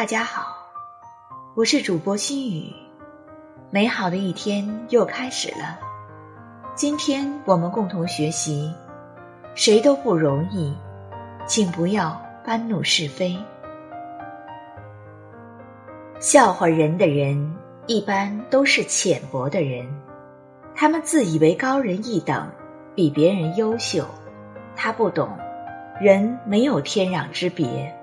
大家好，我是主播心雨。美好的一天又开始了。今天我们共同学习：谁都不容易，请不要搬弄是非。笑话人的人一般都是浅薄的人，他们自以为高人一等，比别人优秀。他不懂，人没有天壤之别。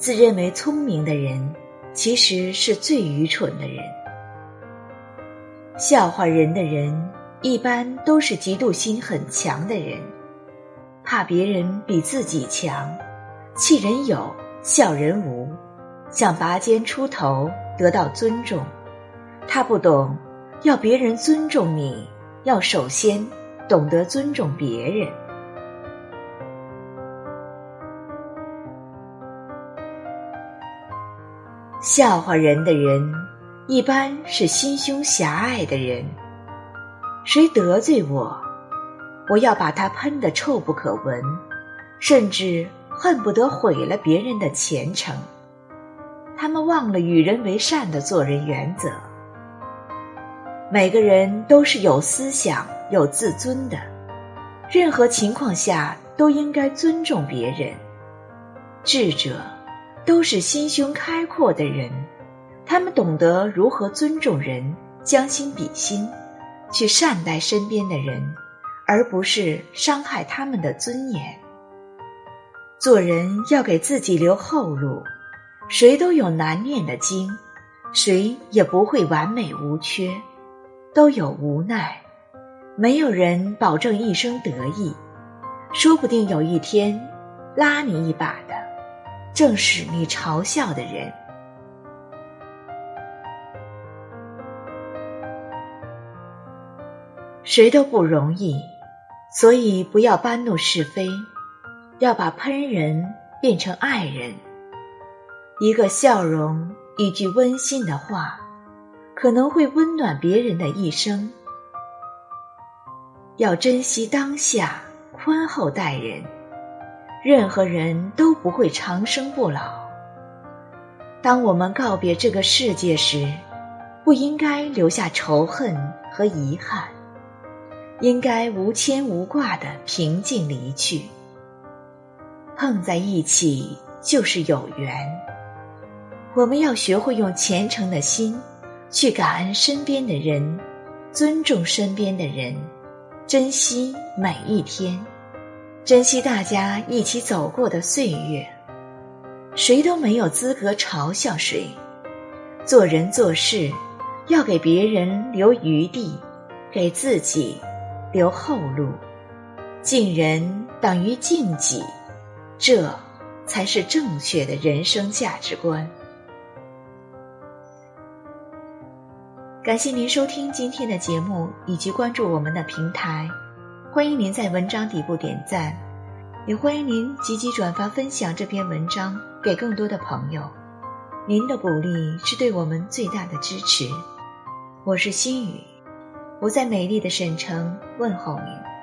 自认为聪明的人，其实是最愚蠢的人。笑话人的人，一般都是嫉妒心很强的人，怕别人比自己强，气人有，笑人无，想拔尖出头，得到尊重。他不懂，要别人尊重你，要首先懂得尊重别人。笑话人的人，一般是心胸狭隘的人。谁得罪我，我要把他喷得臭不可闻，甚至恨不得毁了别人的前程。他们忘了与人为善的做人原则。每个人都是有思想、有自尊的，任何情况下都应该尊重别人。智者。都是心胸开阔的人，他们懂得如何尊重人，将心比心，去善待身边的人，而不是伤害他们的尊严。做人要给自己留后路，谁都有难念的经，谁也不会完美无缺，都有无奈，没有人保证一生得意，说不定有一天拉你一把的。正是你嘲笑的人，谁都不容易，所以不要搬弄是非，要把喷人变成爱人。一个笑容，一句温馨的话，可能会温暖别人的一生。要珍惜当下，宽厚待人。任何人都不会长生不老。当我们告别这个世界时，不应该留下仇恨和遗憾，应该无牵无挂的平静离去。碰在一起就是有缘。我们要学会用虔诚的心去感恩身边的人，尊重身边的人，珍惜每一天。珍惜大家一起走过的岁月，谁都没有资格嘲笑谁。做人做事，要给别人留余地，给自己留后路。敬人等于敬己，这才是正确的人生价值观。感谢您收听今天的节目，以及关注我们的平台。欢迎您在文章底部点赞，也欢迎您积极转发分享这篇文章给更多的朋友。您的鼓励是对我们最大的支持。我是心雨，我在美丽的沈城问候您。